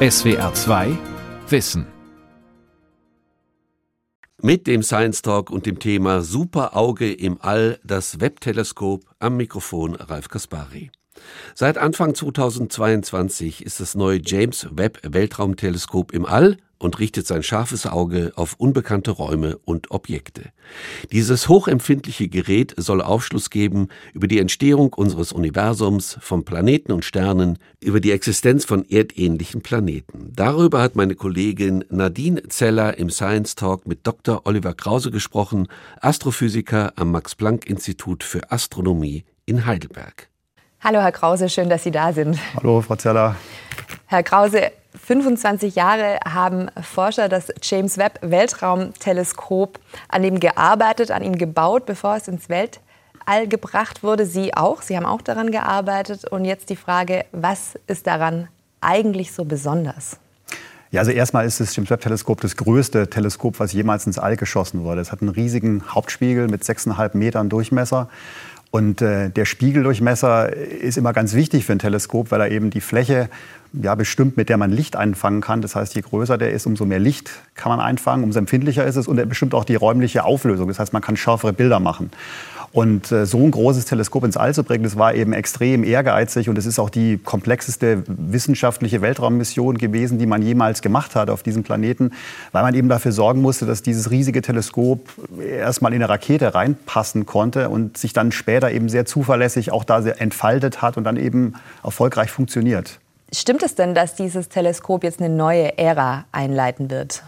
SWR 2 Wissen. Mit dem Science Talk und dem Thema Superauge im All, das Webb-Teleskop am Mikrofon Ralf Kaspari. Seit Anfang 2022 ist das neue James Webb Weltraumteleskop im All und richtet sein scharfes Auge auf unbekannte Räume und Objekte. Dieses hochempfindliche Gerät soll Aufschluss geben über die Entstehung unseres Universums, von Planeten und Sternen, über die Existenz von erdähnlichen Planeten. Darüber hat meine Kollegin Nadine Zeller im Science Talk mit Dr. Oliver Krause gesprochen, Astrophysiker am Max Planck Institut für Astronomie in Heidelberg. Hallo Herr Krause, schön, dass Sie da sind. Hallo Frau Zeller. Herr Krause, 25 Jahre haben Forscher das James Webb Weltraumteleskop an ihm gearbeitet, an ihm gebaut, bevor es ins Weltall gebracht wurde. Sie auch, Sie haben auch daran gearbeitet. Und jetzt die Frage, was ist daran eigentlich so besonders? Ja, also erstmal ist das James Webb Teleskop das größte Teleskop, was jemals ins All geschossen wurde. Es hat einen riesigen Hauptspiegel mit 6,5 Metern Durchmesser. Und äh, der Spiegeldurchmesser ist immer ganz wichtig für ein Teleskop, weil er eben die Fläche ja, bestimmt, mit der man Licht einfangen kann. Das heißt, je größer der ist, umso mehr Licht kann man einfangen, umso empfindlicher ist es und er bestimmt auch die räumliche Auflösung. Das heißt, man kann schärfere Bilder machen. Und äh, so ein großes Teleskop ins All zu bringen, das war eben extrem ehrgeizig und es ist auch die komplexeste wissenschaftliche Weltraummission gewesen, die man jemals gemacht hat auf diesem Planeten, weil man eben dafür sorgen musste, dass dieses riesige Teleskop erstmal in eine Rakete reinpassen konnte und sich dann später eben sehr zuverlässig auch da entfaltet hat und dann eben erfolgreich funktioniert. Stimmt es denn, dass dieses Teleskop jetzt eine neue Ära einleiten wird?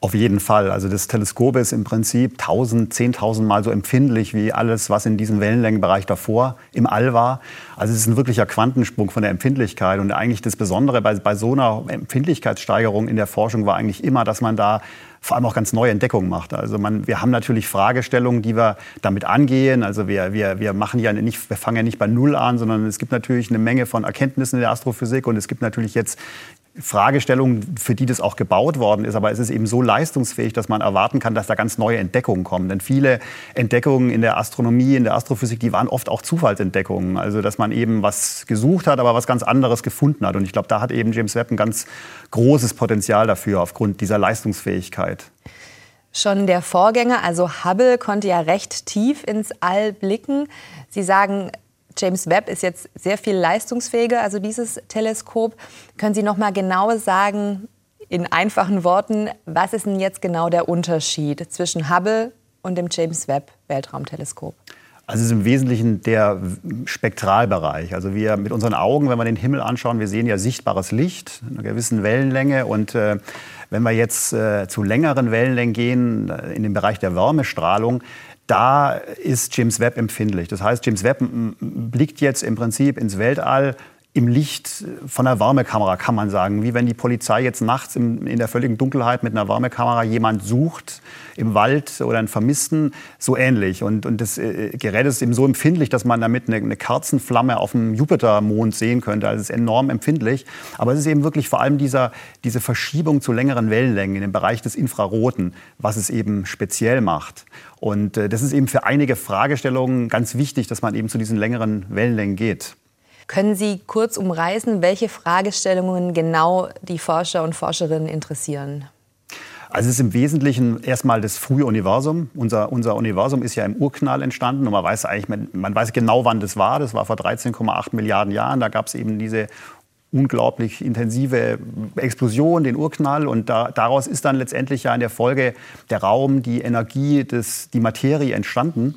Auf jeden Fall. Also das Teleskop ist im Prinzip 1000, 10.000 Mal so empfindlich wie alles, was in diesem Wellenlängenbereich davor im All war. Also es ist ein wirklicher Quantensprung von der Empfindlichkeit. Und eigentlich das Besondere bei, bei so einer Empfindlichkeitssteigerung in der Forschung war eigentlich immer, dass man da vor allem auch ganz neue Entdeckungen macht. Also man, wir haben natürlich Fragestellungen, die wir damit angehen. Also wir, wir, wir machen ja nicht, wir fangen ja nicht bei Null an, sondern es gibt natürlich eine Menge von Erkenntnissen in der Astrophysik und es gibt natürlich jetzt Fragestellungen, für die das auch gebaut worden ist. Aber es ist eben so leistungsfähig, dass man erwarten kann, dass da ganz neue Entdeckungen kommen. Denn viele Entdeckungen in der Astronomie, in der Astrophysik, die waren oft auch Zufallsentdeckungen. Also dass man eben was gesucht hat, aber was ganz anderes gefunden hat. Und ich glaube, da hat eben James Webb ein ganz großes Potenzial dafür aufgrund dieser Leistungsfähigkeit. Schon der Vorgänger, also Hubble, konnte ja recht tief ins All blicken. Sie sagen, James Webb ist jetzt sehr viel leistungsfähiger, also dieses Teleskop. Können Sie noch mal genau sagen, in einfachen Worten, was ist denn jetzt genau der Unterschied zwischen Hubble und dem James Webb Weltraumteleskop? Also es ist im Wesentlichen der Spektralbereich. Also wir mit unseren Augen, wenn wir den Himmel anschauen, wir sehen ja sichtbares Licht, einer gewissen Wellenlänge. Und äh, wenn wir jetzt äh, zu längeren Wellenlängen gehen, äh, in den Bereich der Wärmestrahlung, da ist James Webb empfindlich. Das heißt, James Webb blickt jetzt im Prinzip ins Weltall im Licht von einer Wärmekamera, kann man sagen. Wie wenn die Polizei jetzt nachts in der völligen Dunkelheit mit einer Wärmekamera jemand sucht im Wald oder einen Vermissten, so ähnlich. Und, und das äh, Gerät ist eben so empfindlich, dass man damit eine, eine Kerzenflamme auf dem Jupitermond sehen könnte. Also es ist enorm empfindlich. Aber es ist eben wirklich vor allem dieser, diese Verschiebung zu längeren Wellenlängen in dem Bereich des Infraroten, was es eben speziell macht. Und äh, das ist eben für einige Fragestellungen ganz wichtig, dass man eben zu diesen längeren Wellenlängen geht. Können Sie kurz umreißen, welche Fragestellungen genau die Forscher und Forscherinnen interessieren? Also es ist im Wesentlichen erstmal das frühe Universum. Unser, unser Universum ist ja im Urknall entstanden und man weiß eigentlich, man, man weiß genau, wann das war. Das war vor 13,8 Milliarden Jahren. Da gab es eben diese unglaublich intensive Explosion, den Urknall. Und da, daraus ist dann letztendlich ja in der Folge der Raum, die Energie, des, die Materie entstanden.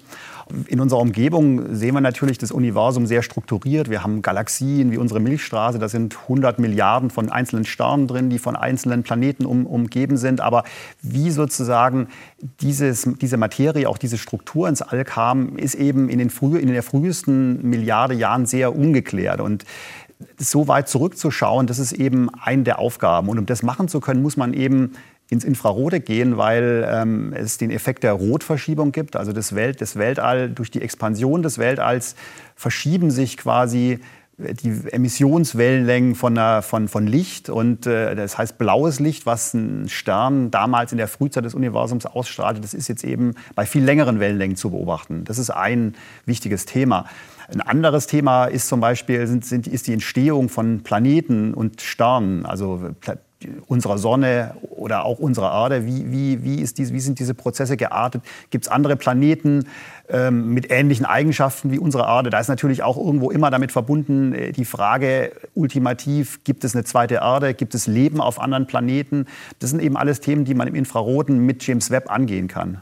In unserer Umgebung sehen wir natürlich das Universum sehr strukturiert. Wir haben Galaxien wie unsere Milchstraße, da sind 100 Milliarden von einzelnen Sternen drin, die von einzelnen Planeten um, umgeben sind. Aber wie sozusagen dieses, diese Materie, auch diese Struktur ins All kam, ist eben in den, früh, in den frühesten Milliarde Jahren sehr ungeklärt. Und so weit zurückzuschauen, das ist eben eine der Aufgaben. Und um das machen zu können, muss man eben ins Infrarote gehen, weil ähm, es den Effekt der Rotverschiebung gibt. Also das, Welt, das Weltall, durch die Expansion des Weltalls verschieben sich quasi die Emissionswellenlängen von, von, von Licht. Und äh, das heißt blaues Licht, was ein Stern damals in der Frühzeit des Universums ausstrahlte, das ist jetzt eben bei viel längeren Wellenlängen zu beobachten. Das ist ein wichtiges Thema. Ein anderes Thema ist zum Beispiel sind, sind, ist die Entstehung von Planeten und Sternen. Also unserer Sonne oder auch unserer Erde? Wie, wie, wie, ist diese, wie sind diese Prozesse geartet? Gibt es andere Planeten ähm, mit ähnlichen Eigenschaften wie unsere Erde? Da ist natürlich auch irgendwo immer damit verbunden äh, die Frage ultimativ, gibt es eine zweite Erde? Gibt es Leben auf anderen Planeten? Das sind eben alles Themen, die man im Infraroten mit James Webb angehen kann.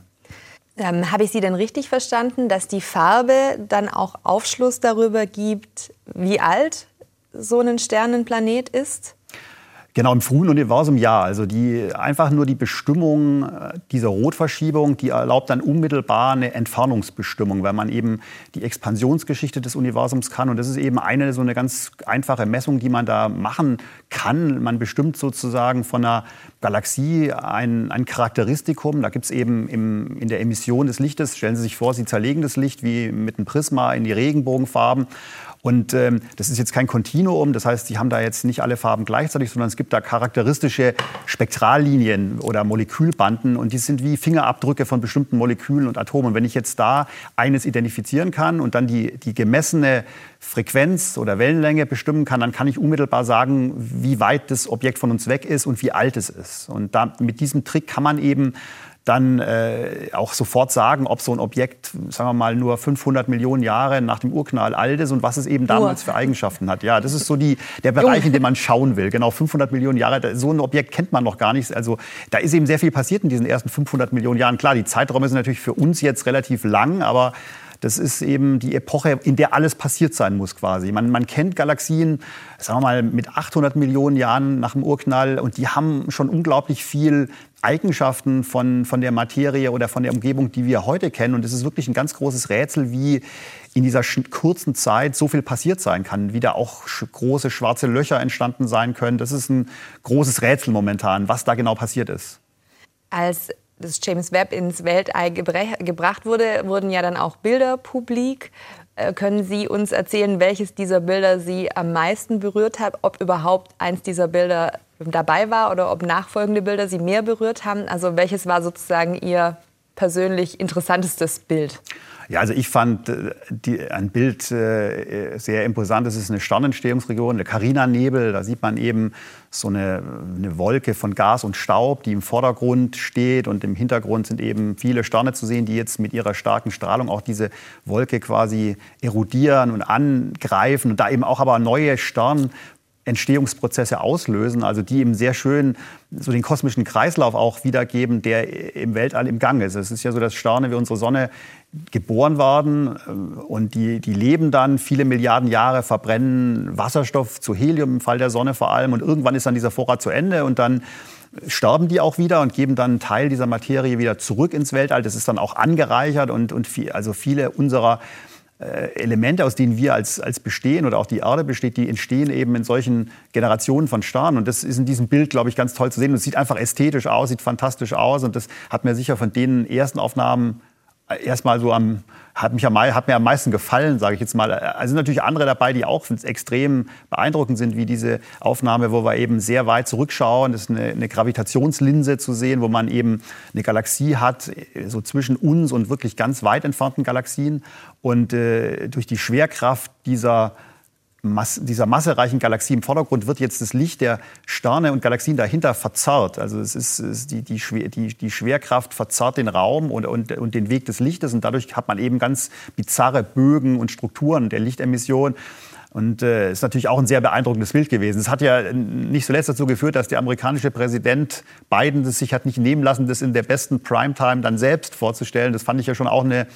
Ähm, Habe ich Sie denn richtig verstanden, dass die Farbe dann auch Aufschluss darüber gibt, wie alt so ein Sternenplanet ist? Genau, im frühen Universum ja. Also die, einfach nur die Bestimmung äh, dieser Rotverschiebung, die erlaubt dann unmittelbar eine Entfernungsbestimmung, weil man eben die Expansionsgeschichte des Universums kann. Und das ist eben eine so eine ganz einfache Messung, die man da machen kann. Man bestimmt sozusagen von einer Galaxie ein, ein Charakteristikum. Da gibt es eben im, in der Emission des Lichtes, stellen Sie sich vor, Sie zerlegen das Licht wie mit einem Prisma in die Regenbogenfarben. Und ähm, das ist jetzt kein Kontinuum, das heißt, Sie haben da jetzt nicht alle Farben gleichzeitig, sondern es gibt da charakteristische Spektrallinien oder Molekülbanden und die sind wie Fingerabdrücke von bestimmten Molekülen und Atomen. Wenn ich jetzt da eines identifizieren kann und dann die, die gemessene Frequenz oder Wellenlänge bestimmen kann, dann kann ich unmittelbar sagen, wie weit das Objekt von uns weg ist und wie alt es ist. Und da, mit diesem Trick kann man eben dann äh, auch sofort sagen, ob so ein Objekt, sagen wir mal, nur 500 Millionen Jahre nach dem Urknall alt ist und was es eben damals für Eigenschaften hat. Ja, das ist so die, der Bereich, in dem man schauen will. Genau, 500 Millionen Jahre, so ein Objekt kennt man noch gar nicht. Also da ist eben sehr viel passiert in diesen ersten 500 Millionen Jahren. Klar, die Zeiträume sind natürlich für uns jetzt relativ lang, aber das ist eben die Epoche, in der alles passiert sein muss quasi. Man, man kennt Galaxien, sagen wir mal, mit 800 Millionen Jahren nach dem Urknall und die haben schon unglaublich viel Eigenschaften von, von der Materie oder von der Umgebung, die wir heute kennen. Und es ist wirklich ein ganz großes Rätsel, wie in dieser kurzen Zeit so viel passiert sein kann, wie da auch große schwarze Löcher entstanden sein können. Das ist ein großes Rätsel momentan, was da genau passiert ist. Als das James Webb ins Weltall gebracht wurde, wurden ja dann auch Bilder publik. Äh, können Sie uns erzählen, welches dieser Bilder Sie am meisten berührt hat, ob überhaupt eins dieser Bilder dabei war oder ob nachfolgende Bilder Sie mehr berührt haben? Also welches war sozusagen Ihr persönlich interessantestes Bild? Ja, also ich fand äh, die, ein Bild äh, sehr imposant. Das ist eine Sternentstehungsregion, der Carina-Nebel. Da sieht man eben so eine, eine, Wolke von Gas und Staub, die im Vordergrund steht. Und im Hintergrund sind eben viele Sterne zu sehen, die jetzt mit ihrer starken Strahlung auch diese Wolke quasi erodieren und angreifen. Und da eben auch aber neue Stern Entstehungsprozesse auslösen, also die eben sehr schön so den kosmischen Kreislauf auch wiedergeben, der im Weltall im Gang ist. Es ist ja so, dass Sterne wie unsere Sonne geboren werden äh, und die, die leben dann viele Milliarden Jahre, verbrennen Wasserstoff zu Helium im Fall der Sonne vor allem und irgendwann ist dann dieser Vorrat zu Ende und dann sterben die auch wieder und geben dann einen Teil dieser Materie wieder zurück ins Weltall. Das ist dann auch angereichert und, und viel, also viele unserer Elemente, aus denen wir als, als bestehen oder auch die Erde besteht, die entstehen eben in solchen Generationen von Sternen. Und das ist in diesem Bild, glaube ich, ganz toll zu sehen. Und es sieht einfach ästhetisch aus, sieht fantastisch aus. Und das hat mir sicher von den ersten Aufnahmen erstmal so am, hat, mich am, hat mir am meisten gefallen, sage ich jetzt mal. Es sind natürlich andere dabei, die auch extrem beeindruckend sind, wie diese Aufnahme, wo wir eben sehr weit zurückschauen. Das ist eine, eine Gravitationslinse zu sehen, wo man eben eine Galaxie hat, so zwischen uns und wirklich ganz weit entfernten Galaxien. Und äh, durch die Schwerkraft dieser Masse, dieser massereichen Galaxie im Vordergrund wird jetzt das Licht der Sterne und Galaxien dahinter verzerrt. Also es ist, es ist die, die, die, die, Schwerkraft verzerrt den Raum und, und, und den Weg des Lichtes und dadurch hat man eben ganz bizarre Bögen und Strukturen der Lichtemission. Und äh, ist natürlich auch ein sehr beeindruckendes Bild gewesen. Es hat ja nicht zuletzt dazu geführt, dass der amerikanische Präsident Biden es sich hat nicht nehmen lassen, das in der besten Primetime dann selbst vorzustellen. Das fand ich ja schon auch eine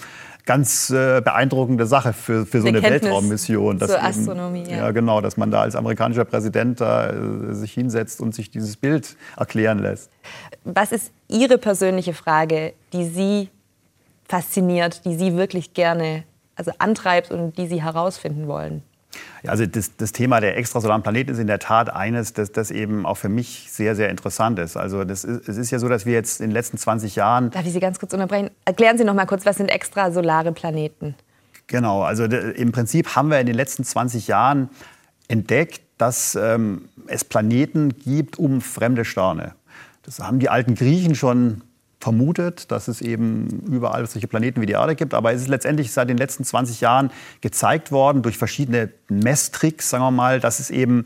ganz äh, beeindruckende Sache für, für so eine, eine Weltraummission. Dass zur Astronomie, eben, ja. ja. genau, dass man da als amerikanischer Präsident da, äh, sich hinsetzt und sich dieses Bild erklären lässt. Was ist Ihre persönliche Frage, die Sie fasziniert, die Sie wirklich gerne also antreibt und die Sie herausfinden wollen? Also das, das, Thema der extrasolaren Planeten ist in der Tat eines, das, das eben auch für mich sehr, sehr interessant ist. Also das ist, es ist ja so, dass wir jetzt in den letzten 20 Jahren... Darf ich Sie ganz kurz unterbrechen? Erklären Sie noch mal kurz, was sind extrasolare Planeten? Genau, also im Prinzip haben wir in den letzten 20 Jahren entdeckt, dass ähm, es Planeten gibt um fremde Sterne. Das haben die alten Griechen schon vermutet, dass es eben überall solche Planeten wie die Erde gibt. Aber es ist letztendlich seit den letzten 20 Jahren gezeigt worden durch verschiedene Messtricks, sagen wir mal, dass es eben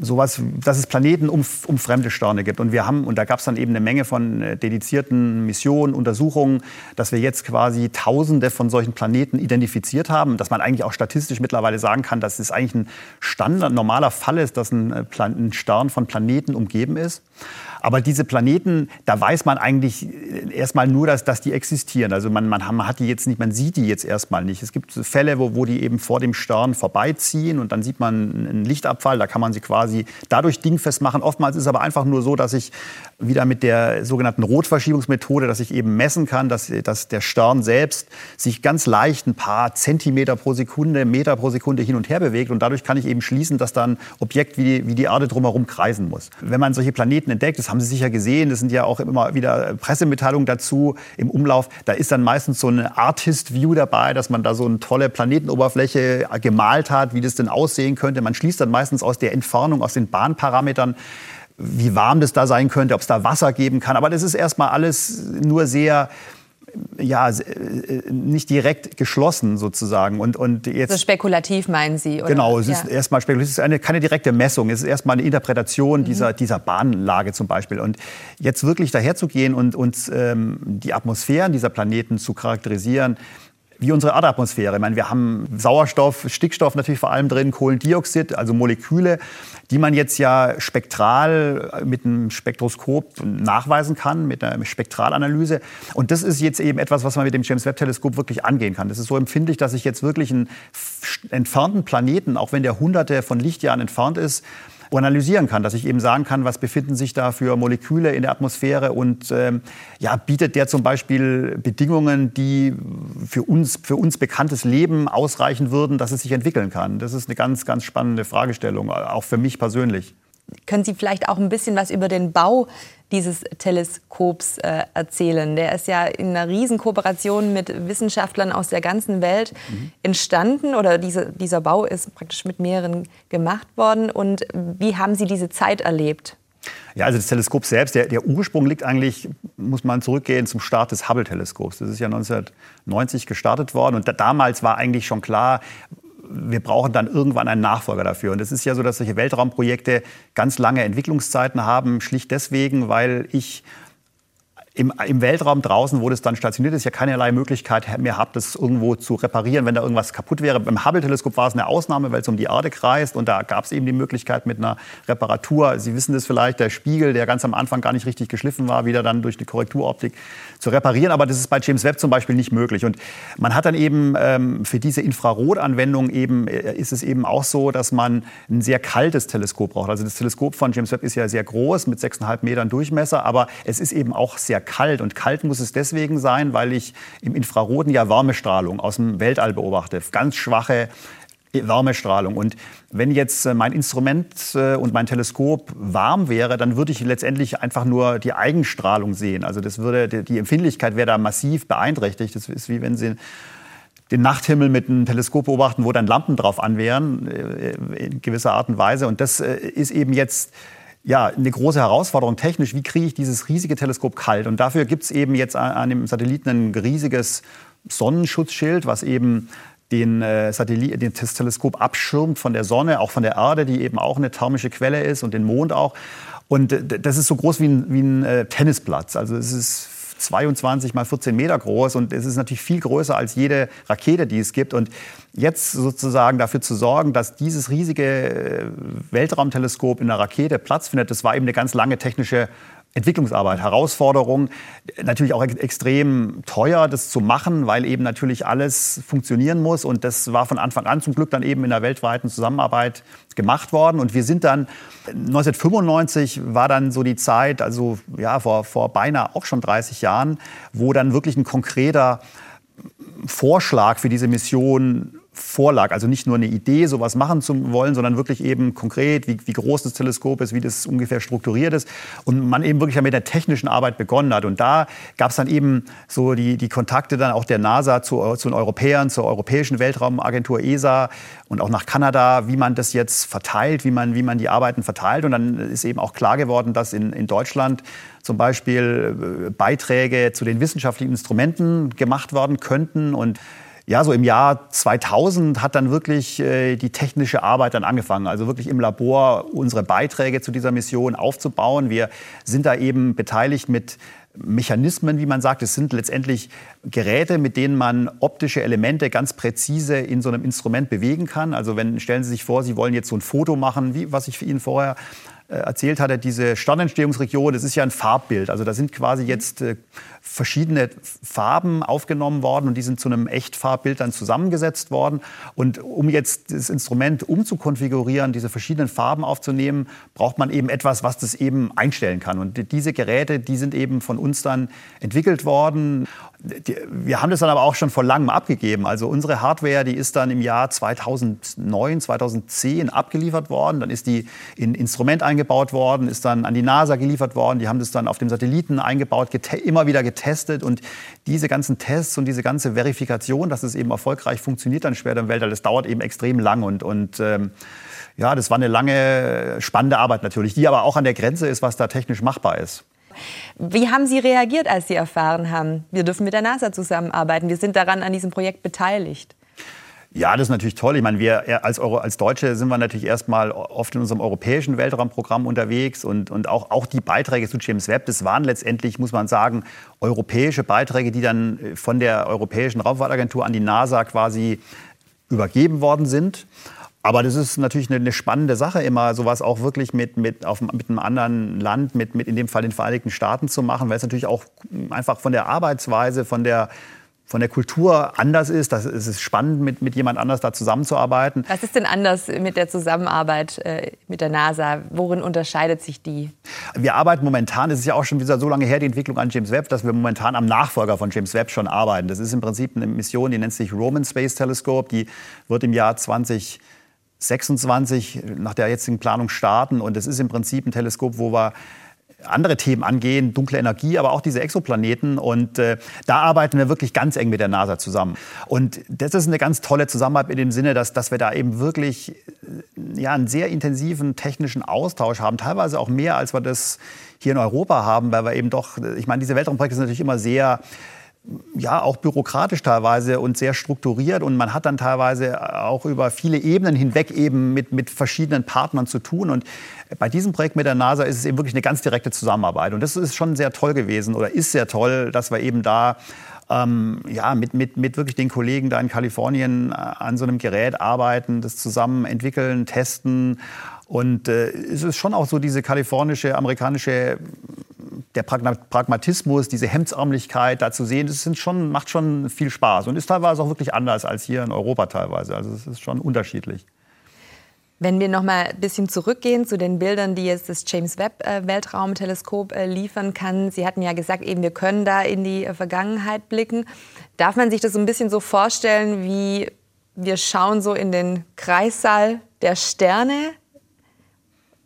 sowas, dass es Planeten um, um fremde Sterne gibt. Und wir haben, und da gab es dann eben eine Menge von äh, dedizierten Missionen, Untersuchungen, dass wir jetzt quasi Tausende von solchen Planeten identifiziert haben, dass man eigentlich auch statistisch mittlerweile sagen kann, dass es eigentlich ein Standard, normaler Fall ist, dass ein, äh, Plan ein Stern von Planeten umgeben ist. Aber diese Planeten, da weiß man eigentlich erstmal nur, dass, dass die existieren. Also man, man, hat die jetzt nicht, man sieht die jetzt erstmal nicht. Es gibt Fälle, wo, wo die eben vor dem Stern vorbeiziehen und dann sieht man einen Lichtabfall. Da kann man sie quasi dadurch dingfest machen. Oftmals ist es aber einfach nur so, dass ich wieder mit der sogenannten Rotverschiebungsmethode, dass ich eben messen kann, dass, dass der Stern selbst sich ganz leicht ein paar Zentimeter pro Sekunde, Meter pro Sekunde hin und her bewegt. Und dadurch kann ich eben schließen, dass dann Objekt wie, wie die Erde drumherum kreisen muss. Wenn man solche Planeten entdeckt, das haben Sie sicher gesehen, das sind ja auch immer wieder Pressemitteilungen dazu im Umlauf. Da ist dann meistens so eine Artist-View dabei, dass man da so eine tolle Planetenoberfläche gemalt hat, wie das denn aussehen könnte. Man schließt dann meistens aus der Entfernung, aus den Bahnparametern, wie warm das da sein könnte, ob es da Wasser geben kann. Aber das ist erstmal alles nur sehr ja, äh, nicht direkt geschlossen sozusagen. Und, und jetzt, also spekulativ meinen Sie? Oder? Genau, es ja. ist erstmal spekulativ. Es ist eine, keine direkte Messung. Es ist erstmal eine Interpretation mhm. dieser, dieser Bahnlage zum Beispiel. Und jetzt wirklich daherzugehen und uns ähm, die Atmosphären dieser Planeten zu charakterisieren, wie unsere Erdatmosphäre. Ich meine, wir haben Sauerstoff, Stickstoff natürlich vor allem drin, Kohlendioxid, also Moleküle, die man jetzt ja spektral mit einem Spektroskop nachweisen kann, mit einer Spektralanalyse. Und das ist jetzt eben etwas, was man mit dem James Webb Teleskop wirklich angehen kann. Das ist so empfindlich, dass ich jetzt wirklich einen entfernten Planeten, auch wenn der hunderte von Lichtjahren entfernt ist, analysieren kann, dass ich eben sagen kann, was befinden sich da für Moleküle in der Atmosphäre und ähm, ja, bietet der zum Beispiel Bedingungen, die für uns, für uns bekanntes Leben ausreichen würden, dass es sich entwickeln kann. Das ist eine ganz, ganz spannende Fragestellung, auch für mich persönlich. Können Sie vielleicht auch ein bisschen was über den Bau dieses Teleskops äh, erzählen. Der ist ja in einer Riesenkooperation mit Wissenschaftlern aus der ganzen Welt mhm. entstanden oder diese, dieser Bau ist praktisch mit mehreren gemacht worden. Und wie haben Sie diese Zeit erlebt? Ja, also das Teleskop selbst, der, der, Ursprung liegt eigentlich, muss man zurückgehen zum Start des Hubble-Teleskops. Das ist ja 1990 gestartet worden und da, damals war eigentlich schon klar, wir brauchen dann irgendwann einen Nachfolger dafür. Und es ist ja so, dass solche Weltraumprojekte ganz lange Entwicklungszeiten haben, schlicht deswegen, weil ich im, im, Weltraum draußen, wo das dann stationiert ist, ja keinerlei Möglichkeit mehr habt, das irgendwo zu reparieren, wenn da irgendwas kaputt wäre. Beim Hubble-Teleskop war es eine Ausnahme, weil es um die Erde kreist und da gab es eben die Möglichkeit mit einer Reparatur, Sie wissen das vielleicht, der Spiegel, der ganz am Anfang gar nicht richtig geschliffen war, wieder dann durch die Korrekturoptik zu reparieren. Aber das ist bei James Webb zum Beispiel nicht möglich. Und man hat dann eben ähm, für diese Infrarotanwendung eben, äh, ist es eben auch so, dass man ein sehr kaltes Teleskop braucht. Also das Teleskop von James Webb ist ja sehr groß, mit 6,5 Metern Durchmesser, aber es ist eben auch sehr kalt. Und kalt muss es deswegen sein, weil ich im Infraroten ja Wärmestrahlung aus dem Weltall beobachte. Ganz schwache Wärmestrahlung. Und wenn jetzt äh, mein Instrument äh, und mein Teleskop warm wäre, dann würde ich letztendlich einfach nur die Eigenstrahlung sehen. Also das würde, die Empfindlichkeit wäre da massiv beeinträchtigt. Das ist wie wenn Sie den Nachthimmel mit einem Teleskop beobachten, wo dann Lampen drauf an wären, äh, in gewisser Art und Weise. Und das ist eben jetzt ja, eine große Herausforderung technisch. Wie kriege ich dieses riesige Teleskop kalt? Und dafür gibt es eben jetzt an dem Satelliten ein riesiges Sonnenschutzschild, was eben den äh, Satellit, den, Teleskop abschirmt von der Sonne, auch von der Erde, die eben auch eine thermische Quelle ist und den Mond auch. Und äh, das ist so groß wie ein, wie ein äh, Tennisplatz. Also es ist 22 mal 14 Meter groß und es ist natürlich viel größer als jede Rakete, die es gibt. Und jetzt sozusagen dafür zu sorgen, dass dieses riesige äh, Weltraumteleskop in der Rakete Platz findet, das war eben eine ganz lange technische Entwicklungsarbeit, Herausforderung, natürlich auch extrem teuer, das zu machen, weil eben natürlich alles funktionieren muss. Und das war von Anfang an zum Glück dann eben in der weltweiten Zusammenarbeit gemacht worden. Und wir sind dann 1995 war dann so die Zeit, also ja vor, vor beinahe auch schon 30 Jahren, wo dann wirklich ein konkreter Vorschlag für diese Mission vorlag. Also nicht nur eine Idee, sowas machen zu wollen, sondern wirklich eben konkret, wie, wie groß das Teleskop ist, wie das ungefähr strukturiert ist. Und man eben wirklich mit der technischen Arbeit begonnen hat. Und da gab es dann eben so die, die Kontakte dann auch der NASA zu, zu den Europäern, zur Europäischen Weltraumagentur ESA und auch nach Kanada, wie man das jetzt verteilt, wie man, wie man die Arbeiten verteilt. Und dann ist eben auch klar geworden, dass in, in Deutschland zum Beispiel äh, Beiträge zu den wissenschaftlichen Instrumenten gemacht werden könnten. Und ja, so im Jahr 2000 hat dann wirklich äh, die technische Arbeit dann angefangen. Also wirklich im Labor unsere Beiträge zu dieser Mission aufzubauen. Wir sind da eben beteiligt mit Mechanismen, wie man sagt. Es sind letztendlich Geräte, mit denen man optische Elemente ganz präzise in so einem Instrument bewegen kann. Also wenn, stellen Sie sich vor, Sie wollen jetzt so ein Foto machen, wie, was ich für Ihnen vorher erzählt hatte, diese Sternentstehungsregion, das ist ja ein Farbbild. Also da sind quasi jetzt äh, verschiedene Farben aufgenommen worden und die sind zu einem Echtfarbbild dann zusammengesetzt worden. Und um jetzt das Instrument umzukonfigurieren, diese verschiedenen Farben aufzunehmen, braucht man eben etwas, was das eben einstellen kann. Und diese Geräte, die sind eben von uns dann entwickelt worden wir haben das dann aber auch schon vor langem abgegeben. Also unsere Hardware, die ist dann im Jahr 2009, 2010 abgeliefert worden. Dann ist die in Instrument eingebaut worden, ist dann an die NASA geliefert worden. Die haben das dann auf dem Satelliten eingebaut, immer wieder getestet. Und diese ganzen Tests und diese ganze Verifikation, dass es eben erfolgreich funktioniert dann später im Weltall, das dauert eben extrem lang. Und, und ähm, ja, das war eine lange, spannende Arbeit natürlich, die aber auch an der Grenze ist, was da technisch machbar ist. Wie haben Sie reagiert, als Sie erfahren haben, wir dürfen mit der NASA zusammenarbeiten, wir sind daran an diesem Projekt beteiligt? Ja, das ist natürlich toll. Ich meine, wir als, Euro, als Deutsche sind wir natürlich erstmal oft in unserem europäischen Weltraumprogramm unterwegs und, und auch, auch die Beiträge zu James Webb, das waren letztendlich, muss man sagen, europäische Beiträge, die dann von der Europäischen Raumfahrtagentur an die NASA quasi übergeben worden sind. Aber das ist natürlich eine, spannende Sache, immer sowas auch wirklich mit, mit, auf, mit einem anderen Land, mit, mit in dem Fall den Vereinigten Staaten zu machen, weil es natürlich auch einfach von der Arbeitsweise, von der, von der Kultur anders ist. Das es ist spannend, mit, mit jemand anders da zusammenzuarbeiten. Was ist denn anders mit der Zusammenarbeit äh, mit der NASA? Worin unterscheidet sich die? Wir arbeiten momentan, es ist ja auch schon wieder so lange her, die Entwicklung an James Webb, dass wir momentan am Nachfolger von James Webb schon arbeiten. Das ist im Prinzip eine Mission, die nennt sich Roman Space Telescope. Die wird im Jahr 20 26 nach der jetzigen Planung starten. Und es ist im Prinzip ein Teleskop, wo wir andere Themen angehen, dunkle Energie, aber auch diese Exoplaneten. Und äh, da arbeiten wir wirklich ganz eng mit der NASA zusammen. Und das ist eine ganz tolle Zusammenarbeit in dem Sinne, dass, dass wir da eben wirklich äh, ja, einen sehr intensiven technischen Austausch haben, teilweise auch mehr, als wir das hier in Europa haben, weil wir eben doch, ich meine, diese Weltraumprojekte sind natürlich immer sehr ja, auch bürokratisch teilweise und sehr strukturiert. Und man hat dann teilweise auch über viele Ebenen hinweg eben mit, mit verschiedenen Partnern zu tun. Und bei diesem Projekt mit der NASA ist es eben wirklich eine ganz direkte Zusammenarbeit. Und das ist schon sehr toll gewesen oder ist sehr toll, dass wir eben da ähm, ja, mit, mit, mit wirklich den Kollegen da in Kalifornien äh, an so einem Gerät arbeiten, das zusammen entwickeln, testen. Und äh, es ist schon auch so diese kalifornische, amerikanische der Pragmatismus, diese Hemdsärmlichkeit da zu sehen, das sind schon, macht schon viel Spaß und ist teilweise auch wirklich anders als hier in Europa teilweise. Also es ist schon unterschiedlich. Wenn wir noch mal ein bisschen zurückgehen zu den Bildern, die jetzt das James Webb äh, Weltraumteleskop äh, liefern kann. Sie hatten ja gesagt, eben wir können da in die äh, Vergangenheit blicken. Darf man sich das so ein bisschen so vorstellen, wie wir schauen so in den Kreissaal der Sterne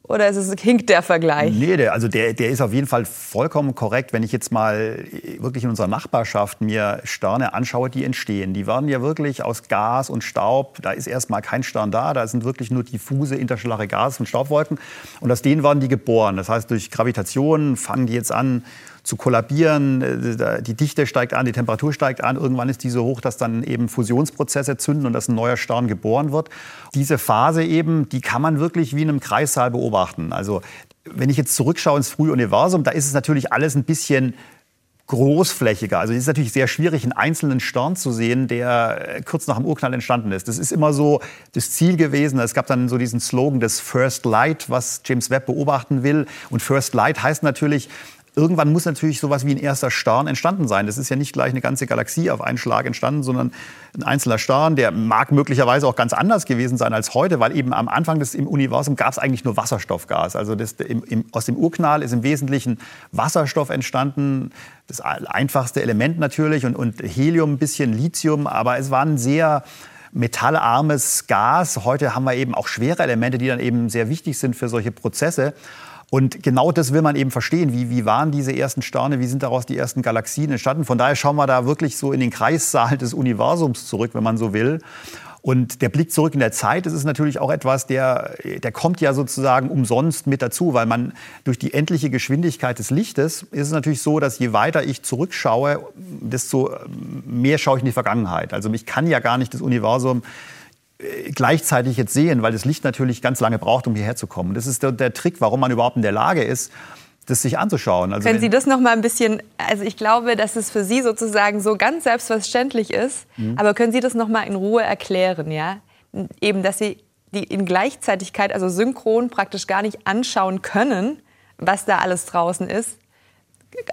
oder ist es, hinkt der Vergleich? Nee, der, also der, der ist auf jeden Fall vollkommen korrekt. Wenn ich jetzt mal wirklich in unserer Nachbarschaft mir Sterne anschaue, die entstehen. Die werden ja wirklich aus Gas und Staub. Da ist erstmal kein Stern da. Da sind wirklich nur diffuse interstellare Gas- und Staubwolken. Und aus denen werden die geboren. Das heißt, durch Gravitation fangen die jetzt an, zu kollabieren. Äh, die Dichte steigt an, die Temperatur steigt an. Irgendwann ist die so hoch, dass dann eben Fusionsprozesse zünden und dass ein neuer Stern geboren wird. Diese Phase eben, die kann man wirklich wie in einem Kreissaal beobachten. Also wenn ich jetzt zurückschaue ins frühe Universum, da ist es natürlich alles ein bisschen großflächiger. Also es ist natürlich sehr schwierig, einen einzelnen Stern zu sehen, der äh, kurz nach dem Urknall entstanden ist. Das ist immer so das Ziel gewesen. Es gab dann so diesen Slogan des First Light, was James Webb beobachten will. Und First Light heißt natürlich, irgendwann muss natürlich sowas wie ein erster Stern entstanden sein. Das ist ja nicht gleich eine ganze Galaxie auf einen Schlag entstanden, sondern ein einzelner Stern, der mag möglicherweise auch ganz anders gewesen sein als heute, weil eben am Anfang des im Universum gab es eigentlich nur Wasserstoffgas. Also das, im, im, aus dem Urknall ist im Wesentlichen Wasserstoff entstanden, das einfachste Element natürlich und, und Helium, ein bisschen Lithium, aber es waren sehr metallarmes Gas. Heute haben wir eben auch schwere Elemente, die dann eben sehr wichtig sind für solche Prozesse. Und genau das will man eben verstehen. Wie, wie waren diese ersten Sterne? Wie sind daraus die ersten Galaxien entstanden? Von daher schauen wir da wirklich so in den Kreissaal des Universums zurück, wenn man so will. Und der Blick zurück in der Zeit, das ist natürlich auch etwas, der, der kommt ja sozusagen umsonst mit dazu, weil man durch die endliche Geschwindigkeit des Lichtes ist es natürlich so, dass je weiter ich zurückschaue, desto mehr schaue ich in die Vergangenheit. Also ich kann ja gar nicht das Universum gleichzeitig jetzt sehen, weil das Licht natürlich ganz lange braucht, um hierher zu kommen. Das ist der, der Trick, warum man überhaupt in der Lage ist, das sich anzuschauen. Also Können Sie das noch mal ein bisschen, also ich glaube, dass es für Sie sozusagen so ganz selbstverständlich ist, mhm. aber können Sie das noch mal in Ruhe erklären, ja? Eben, dass Sie die in Gleichzeitigkeit, also synchron praktisch gar nicht anschauen können, was da alles draußen ist,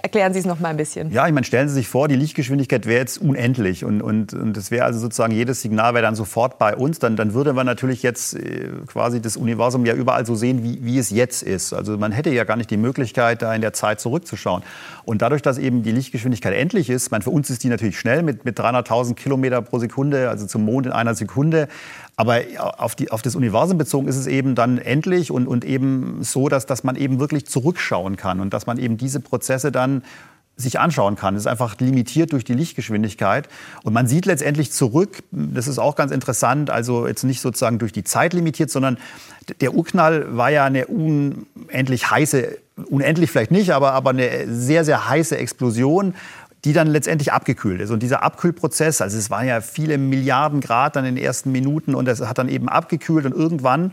Erklären Sie es noch mal ein bisschen. Ja, ich meine, stellen Sie sich vor, die Lichtgeschwindigkeit wäre jetzt unendlich und, und, und das wäre also sozusagen jedes Signal wäre dann sofort bei uns. Dann, dann würde man natürlich jetzt äh, quasi das Universum ja überall so sehen, wie, wie es jetzt ist. Also man hätte ja gar nicht die Möglichkeit, da in der Zeit zurückzuschauen. Und dadurch, dass eben die Lichtgeschwindigkeit endlich ist, meine, für uns ist die natürlich schnell mit, mit 300.000 Kilometer pro Sekunde, also zum Mond in einer Sekunde. Aber auf, die, auf das Universum bezogen ist es eben dann endlich und, und eben so, dass, dass man eben wirklich zurückschauen kann und dass man eben diese Prozesse dann sich anschauen kann. Es ist einfach limitiert durch die Lichtgeschwindigkeit. Und man sieht letztendlich zurück, das ist auch ganz interessant, also jetzt nicht sozusagen durch die Zeit limitiert, sondern der Urknall war ja eine unendlich heiße, unendlich vielleicht nicht, aber, aber eine sehr, sehr heiße Explosion die dann letztendlich abgekühlt ist. Und dieser Abkühlprozess, also es waren ja viele Milliarden Grad dann in den ersten Minuten und das hat dann eben abgekühlt und irgendwann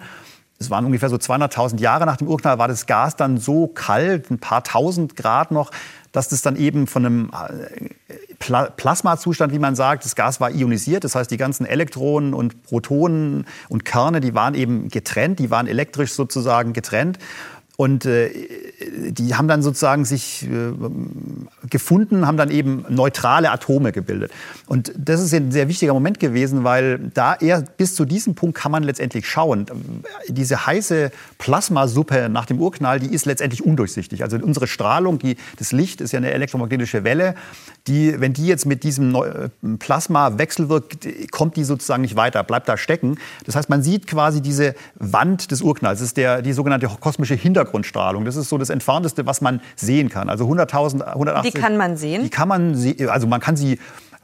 es waren ungefähr so 200.000 Jahre nach dem Urknall, war das Gas dann so kalt, ein paar tausend Grad noch, dass das dann eben von einem äh, Plasmazustand, wie man sagt, das Gas war ionisiert. Das heißt, die ganzen Elektronen und Protonen und Kerne, die waren eben getrennt, die waren elektrisch sozusagen getrennt. Und äh, die haben dann sozusagen sich äh, gefunden, haben dann eben neutrale Atome gebildet. Und das ist ein sehr wichtiger Moment gewesen, weil da eher bis zu diesem Punkt kann man letztendlich schauen. Diese heiße Plasmasuppe nach dem Urknall, die ist letztendlich undurchsichtig. Also unsere Strahlung, die, das Licht ist ja eine elektromagnetische Welle, die, wenn die jetzt mit diesem äh, Plasma wechselwirkt, kommt die sozusagen nicht weiter, bleibt da stecken. Das heißt, man sieht quasi diese Wand des Urknalls. Das ist der, die sogenannte kosmische Hintergrund. Hintergrundstrahlung. Das ist so das Entfernteste, was man sehen kann. Also 100.000, 180. Die kann man sehen? Die kann man, also man kann sie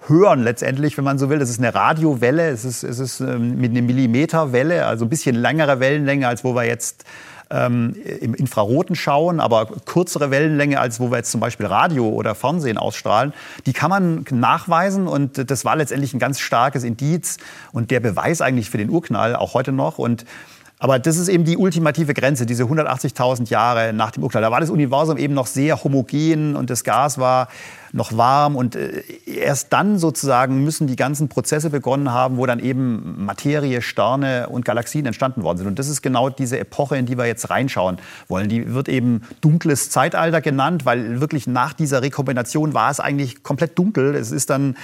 hören letztendlich, wenn man so will. Das ist eine Radiowelle, es ist, es ist ähm, mit einer Millimeterwelle, also ein bisschen längere Wellenlänge, als wo wir jetzt ähm, im Infraroten schauen, aber kürzere Wellenlänge, als wo wir jetzt zum Beispiel Radio oder Fernsehen ausstrahlen. Die kann man nachweisen und das war letztendlich ein ganz starkes Indiz und der Beweis eigentlich für den Urknall, auch heute noch. Und aber das ist eben die ultimative Grenze, diese 180.000 Jahre nach dem Urknall. Da war das Universum eben noch sehr homogen und das Gas war noch warm und äh, erst dann sozusagen müssen die ganzen Prozesse begonnen haben, wo dann eben Materie, Sterne und Galaxien entstanden worden sind. Und das ist genau diese Epoche, in die wir jetzt reinschauen wollen. Die wird eben dunkles Zeitalter genannt, weil wirklich nach dieser Rekombination war es eigentlich komplett dunkel. Es ist dann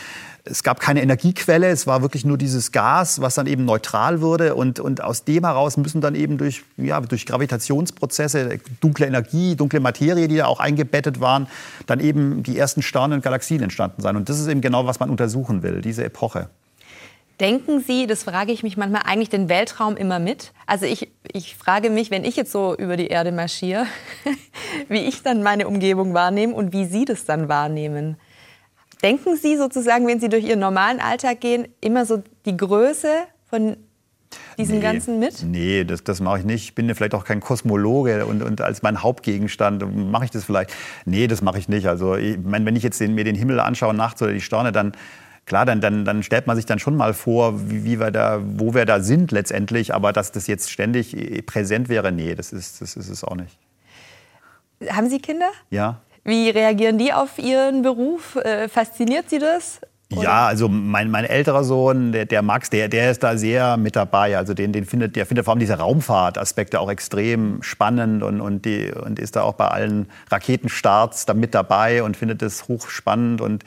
es gab keine Energiequelle, es war wirklich nur dieses Gas, was dann eben neutral wurde. Und, und aus dem heraus müssen dann eben durch, ja, durch Gravitationsprozesse, dunkle Energie, dunkle Materie, die da auch eingebettet waren, dann eben die ersten Sterne und Galaxien entstanden sein. Und das ist eben genau, was man untersuchen will, diese Epoche. Denken Sie, das frage ich mich manchmal, eigentlich den Weltraum immer mit? Also ich, ich frage mich, wenn ich jetzt so über die Erde marschiere, wie ich dann meine Umgebung wahrnehme und wie Sie das dann wahrnehmen. Denken Sie sozusagen, wenn Sie durch Ihren normalen Alltag gehen, immer so die Größe von diesem nee, Ganzen mit? Nee, das, das mache ich nicht. Ich bin vielleicht auch kein Kosmologe und, und als mein Hauptgegenstand mache ich das vielleicht. Nee, das mache ich nicht. Also ich mein, wenn ich jetzt den, mir den Himmel anschaue nachts oder die Sterne, dann klar, dann, dann, dann stellt man sich dann schon mal vor, wie, wie wir da, wo wir da sind letztendlich. Aber dass das jetzt ständig präsent wäre, nee, das ist, das ist es auch nicht. Haben Sie Kinder? Ja. Wie reagieren die auf Ihren Beruf? Äh, fasziniert Sie das? Oder? Ja, also mein, mein älterer Sohn, der, der Max, der, der ist da sehr mit dabei. Also den, den findet, der findet vor allem diese Raumfahrtaspekte auch extrem spannend und, und, die, und ist da auch bei allen Raketenstarts da mit dabei und findet das hochspannend und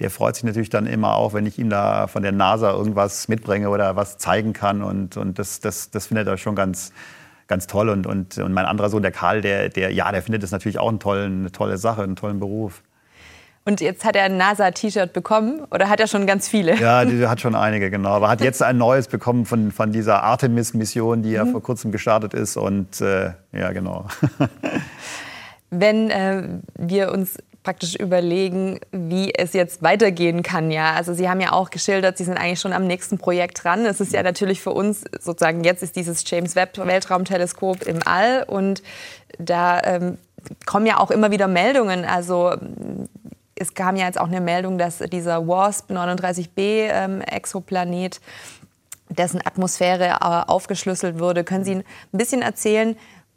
der freut sich natürlich dann immer auch, wenn ich ihm da von der NASA irgendwas mitbringe oder was zeigen kann und, und das, das, das findet er schon ganz, ganz toll. Und, und, und mein anderer Sohn, der Karl, der, der, ja, der findet das natürlich auch einen tollen, eine tolle Sache, einen tollen Beruf. Und jetzt hat er ein NASA-T-Shirt bekommen oder hat er schon ganz viele? Ja, der hat schon einige, genau. Aber hat jetzt ein neues bekommen von, von dieser Artemis-Mission, die ja mhm. vor kurzem gestartet ist. Und äh, ja, genau. Wenn äh, wir uns praktisch überlegen, wie es jetzt weitergehen kann. Ja, also Sie haben ja auch geschildert, Sie sind eigentlich schon am nächsten Projekt dran. Es ist ja natürlich für uns sozusagen jetzt ist dieses James Webb Weltraumteleskop im All und da ähm, kommen ja auch immer wieder Meldungen. Also es kam ja jetzt auch eine Meldung, dass dieser WASP 39b ähm, Exoplanet dessen Atmosphäre äh, aufgeschlüsselt wurde. Können Sie ein bisschen erzählen,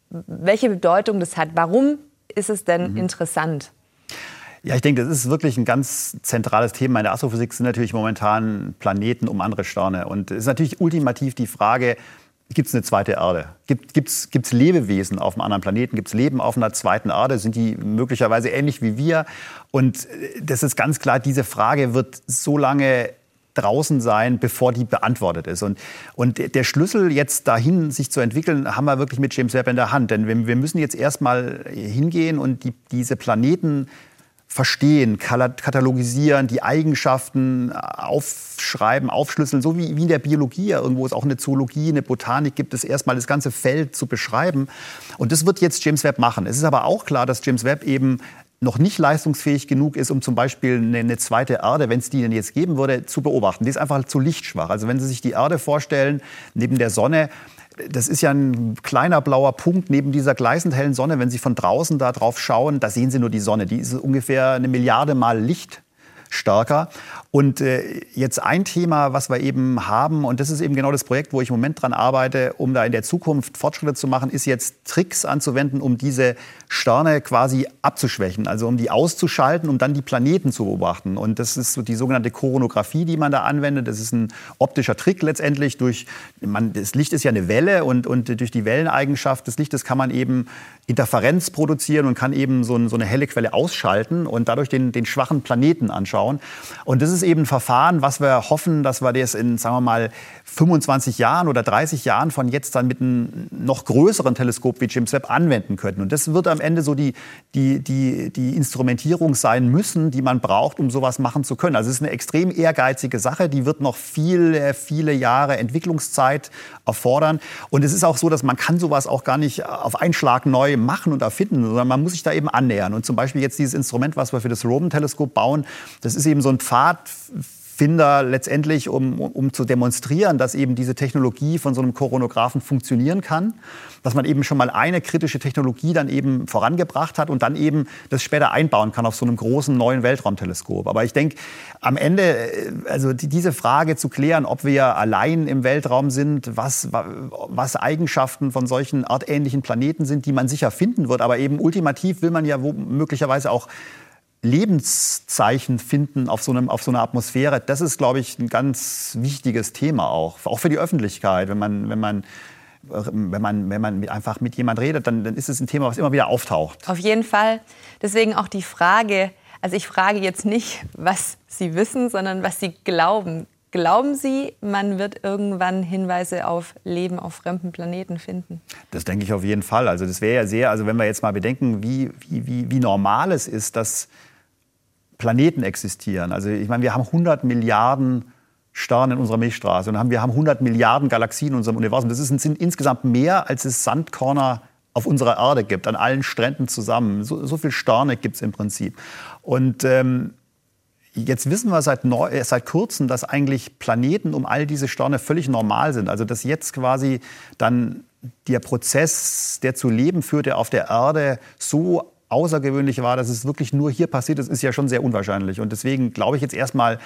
welche Bedeutung das hat? Warum ist es denn mhm. interessant? Ja, ich denke, das ist wirklich ein ganz zentrales Thema. In der Astrophysik sind natürlich momentan Planeten um andere Sterne. Und es ist natürlich ultimativ die Frage, gibt es eine zweite Erde? Gibt es Lebewesen auf einem anderen Planeten? Gibt es Leben auf einer zweiten Erde? Sind die möglicherweise ähnlich wie wir? Und äh, das ist ganz klar, diese Frage wird so lange draußen sein, bevor die beantwortet ist. Und, und der Schlüssel jetzt dahin, sich zu entwickeln, haben wir wirklich mit James Webb in der Hand. Denn wir, wir müssen jetzt erstmal hingehen und die, diese Planeten verstehen, katalogisieren, die Eigenschaften aufschreiben, aufschlüsseln, so wie, wie in der Biologie ja irgendwo es auch eine Zoologie, eine Botanik gibt, es erstmal das ganze Feld zu beschreiben. Und das wird jetzt James Webb machen. Es ist aber auch klar, dass James Webb eben noch nicht leistungsfähig genug ist, um zum Beispiel eine, eine zweite Erde, wenn es die denn jetzt geben würde, zu beobachten. Die ist einfach zu lichtschwach. Also wenn Sie sich die Erde vorstellen, neben der Sonne, das ist ja ein kleiner blauer Punkt neben dieser gleißend hellen Sonne. Wenn Sie von draußen da drauf schauen, da sehen Sie nur die Sonne. Die ist ungefähr eine Milliarde Mal Licht stärker. Und äh, jetzt ein Thema, was wir eben haben, und das ist eben genau das Projekt, wo ich im Moment dran arbeite, um da in der Zukunft Fortschritte zu machen, ist jetzt Tricks anzuwenden, um diese Sterne quasi abzuschwächen, also um die auszuschalten, um dann die Planeten zu beobachten. Und das ist so die sogenannte Koronographie, die man da anwendet. Das ist ein optischer Trick letztendlich. Durch, man, das Licht ist ja eine Welle und, und durch die Welleneigenschaft des Lichtes kann man eben Interferenz produzieren und kann eben so, ein, so eine helle Quelle ausschalten und dadurch den, den schwachen Planeten anschauen. Und das ist eben ein Verfahren, was wir hoffen, dass wir das in, sagen wir mal, 25 Jahren oder 30 Jahren von jetzt dann mit einem noch größeren Teleskop wie James Webb anwenden könnten. Und das wird am Ende so die, die, die, die Instrumentierung sein müssen, die man braucht, um sowas machen zu können. Also es ist eine extrem ehrgeizige Sache, die wird noch viele, viele Jahre Entwicklungszeit erfordern. Und es ist auch so, dass man kann sowas auch gar nicht auf einen Schlag neu machen und erfinden, sondern man muss sich da eben annähern. Und zum Beispiel jetzt dieses Instrument, was wir für das Roman-Teleskop bauen, das ist eben so ein Pfad Finder letztendlich, um, um zu demonstrieren, dass eben diese Technologie von so einem Koronographen funktionieren kann, dass man eben schon mal eine kritische Technologie dann eben vorangebracht hat und dann eben das später einbauen kann auf so einem großen neuen Weltraumteleskop. Aber ich denke, am Ende, äh, also die, diese Frage zu klären, ob wir allein im Weltraum sind, was, was Eigenschaften von solchen artähnlichen Planeten sind, die man sicher finden wird, aber eben ultimativ will man ja möglicherweise auch Lebenszeichen finden auf so, einem, auf so einer Atmosphäre, das ist, glaube ich, ein ganz wichtiges Thema auch. Auch für die Öffentlichkeit. Wenn man, wenn man, wenn man, wenn man einfach mit jemand redet, dann, dann ist es ein Thema, was immer wieder auftaucht. Auf jeden Fall. Deswegen auch die Frage, also ich frage jetzt nicht, was Sie wissen, sondern was Sie glauben. Glauben Sie, man wird irgendwann Hinweise auf Leben auf fremden Planeten finden? Das denke ich auf jeden Fall. Also das wäre ja sehr, also wenn wir jetzt mal bedenken, wie, wie, wie, wie normal es ist, dass Planeten existieren. Also ich meine, wir haben 100 Milliarden Sterne in unserer Milchstraße und wir haben 100 Milliarden Galaxien in unserem Universum. Das sind insgesamt mehr, als es Sandkörner auf unserer Erde gibt, an allen Stränden zusammen. So, so viele Sterne gibt es im Prinzip. Und ähm, jetzt wissen wir seit, neu, äh, seit kurzem, dass eigentlich Planeten um all diese Sterne völlig normal sind. Also dass jetzt quasi dann der Prozess, der zu Leben führte auf der Erde, so außergewöhnlich war, dass es wirklich nur hier passiert ist, ist ja schon sehr unwahrscheinlich. Und deswegen glaube ich jetzt erstmal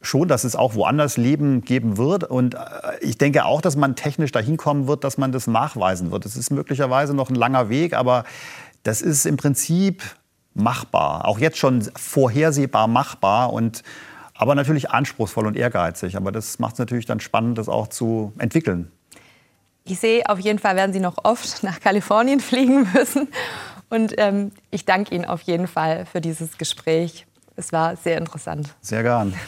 schon, dass es auch woanders Leben geben wird. Und äh, ich denke auch, dass man technisch dahin kommen wird, dass man das nachweisen wird. Das ist möglicherweise noch ein langer Weg, aber das ist im Prinzip machbar. Auch jetzt schon vorhersehbar machbar und aber natürlich anspruchsvoll und ehrgeizig. Aber das macht es natürlich dann spannend, das auch zu entwickeln. Ich sehe, auf jeden Fall werden Sie noch oft nach Kalifornien fliegen müssen. Und ähm, ich danke Ihnen auf jeden Fall für dieses Gespräch. Es war sehr interessant. Sehr gern.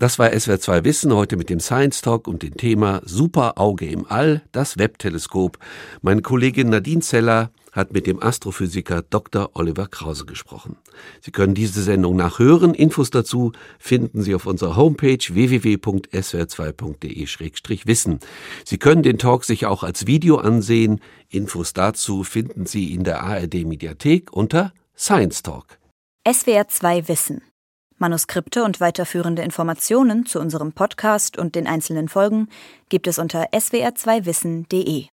Das war SWR 2 Wissen heute mit dem Science Talk und dem Thema Super Auge im All, das Webb-Teleskop. Meine Kollegin Nadine Zeller hat mit dem Astrophysiker Dr. Oliver Krause gesprochen. Sie können diese Sendung nachhören. Infos dazu finden Sie auf unserer Homepage www.swr2.de-wissen. Sie können den Talk sich auch als Video ansehen. Infos dazu finden Sie in der ARD Mediathek unter Science Talk. SWR 2 Wissen. Manuskripte und weiterführende Informationen zu unserem Podcast und den einzelnen Folgen gibt es unter swr2wissen.de.